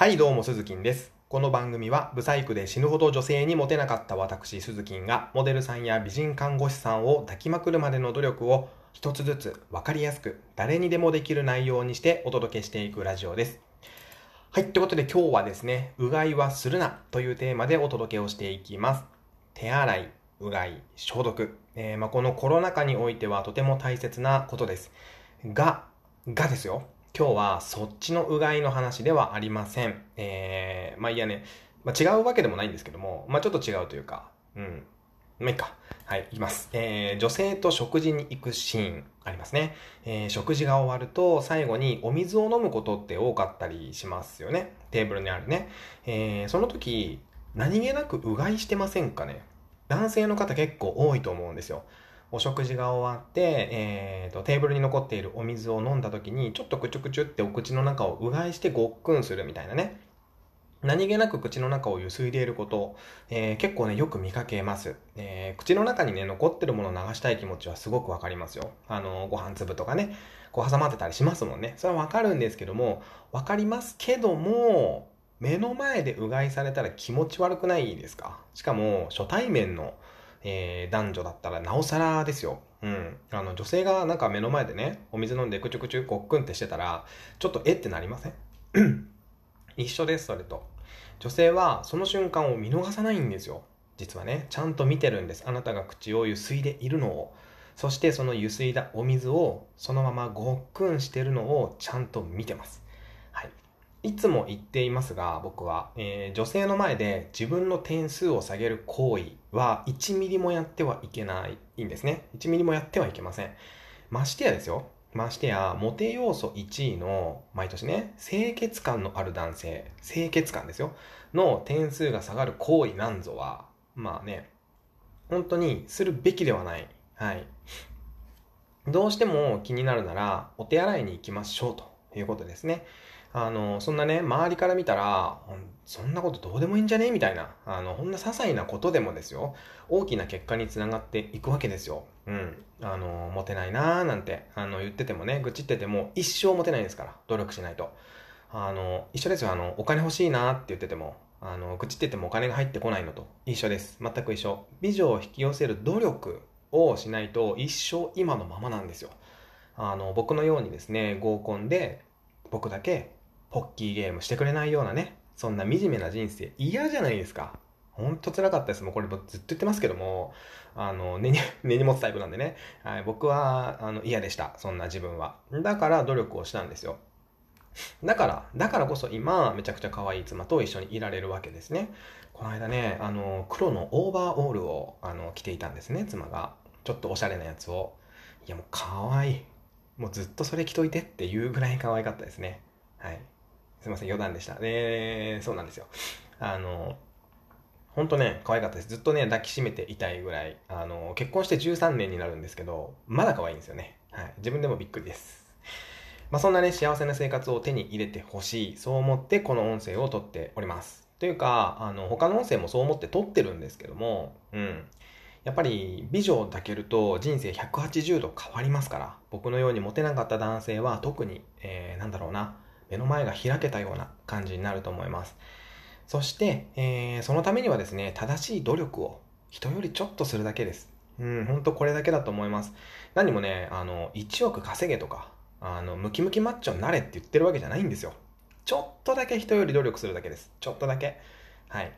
はい、どうも、鈴木です。この番組は、ブサイクで死ぬほど女性にモテなかった私、鈴木が、モデルさんや美人看護師さんを抱きまくるまでの努力を、一つずつ分かりやすく、誰にでもできる内容にしてお届けしていくラジオです。はい、ということで今日はですね、うがいはするなというテーマでお届けをしていきます。手洗い、うがい、消毒。えー、まあ、このコロナ禍においてはとても大切なことです。が、がですよ。今日はそっちのうがいの話ではありません。えー、まあいいやね、まあ、違うわけでもないんですけども、まあちょっと違うというか、うん。まあいいか。はい、いきます。えー、女性と食事に行くシーンありますね。えー、食事が終わると最後にお水を飲むことって多かったりしますよね。テーブルにあるね。えー、その時、何気なくうがいしてませんかね男性の方結構多いと思うんですよ。お食事が終わって、えーと、テーブルに残っているお水を飲んだ時にちょっとくちゅくちゅってお口の中をうがいしてごっくんするみたいなね何気なく口の中をゆすいでいること、えー、結構ね、よく見かけます。えー、口の中にね、残ってるものを流したい気持ちはすごくわかりますよ。あの、ご飯粒とかね、こう挟まってたりしますもんね。それはわかるんですけども、わかりますけども、目の前でうがいされたら気持ち悪くないですか？しかも、初対面のえー、男女だったらなおさらですよ。うん。あの、女性がなんか目の前でね、お水飲んでくちゅくちゅごっくんってしてたら、ちょっとえってなりません一緒です、それと。女性はその瞬間を見逃さないんですよ。実はね、ちゃんと見てるんです。あなたが口をゆすいでいるのを。そしてそのゆすいだお水をそのままごっくんしてるのをちゃんと見てます。いつも言っていますが、僕は、えー、女性の前で自分の点数を下げる行為は1ミリもやってはいけないんですね。1ミリもやってはいけません。ましてやですよ。ましてや、モテ要素1位の、毎年ね、清潔感のある男性、清潔感ですよ、の点数が下がる行為なんぞは、まあね、本当にするべきではない。はい。どうしても気になるなら、お手洗いに行きましょうということですね。あの、そんなね、周りから見たら、そんなことどうでもいいんじゃね？みたいな、あの、ほんな些細なことでもですよ、大きな結果につながっていくわけですよ。うん。あの、モテないなーなんて、あの、言っててもね、愚痴ってても、一生モテないですから、努力しないと。あの、一緒ですよ、あの、お金欲しいなーって言ってても、あの、愚痴っててもお金が入ってこないのと一緒です。全く一緒。美女を引き寄せる努力をしないと、一生今のままなんですよ。あの、僕のようにですね、合コンで、僕だけポッキーゲームしてくれないようなね、そんな惨めな人生嫌じゃないですか。ほんと辛かったです。もうこれずっと言ってますけども、あの、根に、根に持つタイプなんでね。はい、僕は、あの、嫌でした。そんな自分は。だから努力をしたんですよ。だから、だからこそ今、めちゃくちゃ可愛い妻と一緒にいられるわけですね。この間ね、あの、黒のオーバーオールを、あの、着ていたんですね、妻が。ちょっとおしゃれなやつを。いや、もう可愛い。もうずっとそれ着といてっていうぐらい可愛かったですね。はい。すいません、余談でした。で、そうなんですよ。あの、ほんとね、可愛かったです。ずっとね、抱きしめていたいぐらい、あの、結婚して13年になるんですけど、まだ可愛いんですよね。はい。自分でもびっくりです。まあ、そんなね、幸せな生活を手に入れてほしい。そう思ってこの音声を撮っております。というか、あの、他の音声もそう思って撮ってるんですけども、うん。やっぱり美女を抱けると人生180度変わりますから、僕のようにモテなかった男性は特に、えー、なんだろうな、目の前が開けたような感じになると思います。そして、えー、そのためにはですね、正しい努力を人よりちょっとするだけです。うん、ほんとこれだけだと思います。何もね、あの、1億稼げとか、あの、ムキムキマッチョになれって言ってるわけじゃないんですよ。ちょっとだけ人より努力するだけです。ちょっとだけ。はい。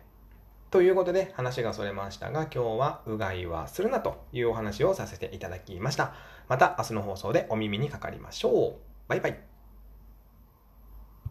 ということで話がそれましたが、今日はうがいはするなというお話をさせていただきました。また明日の放送でお耳にかかりましょう。バイバイ。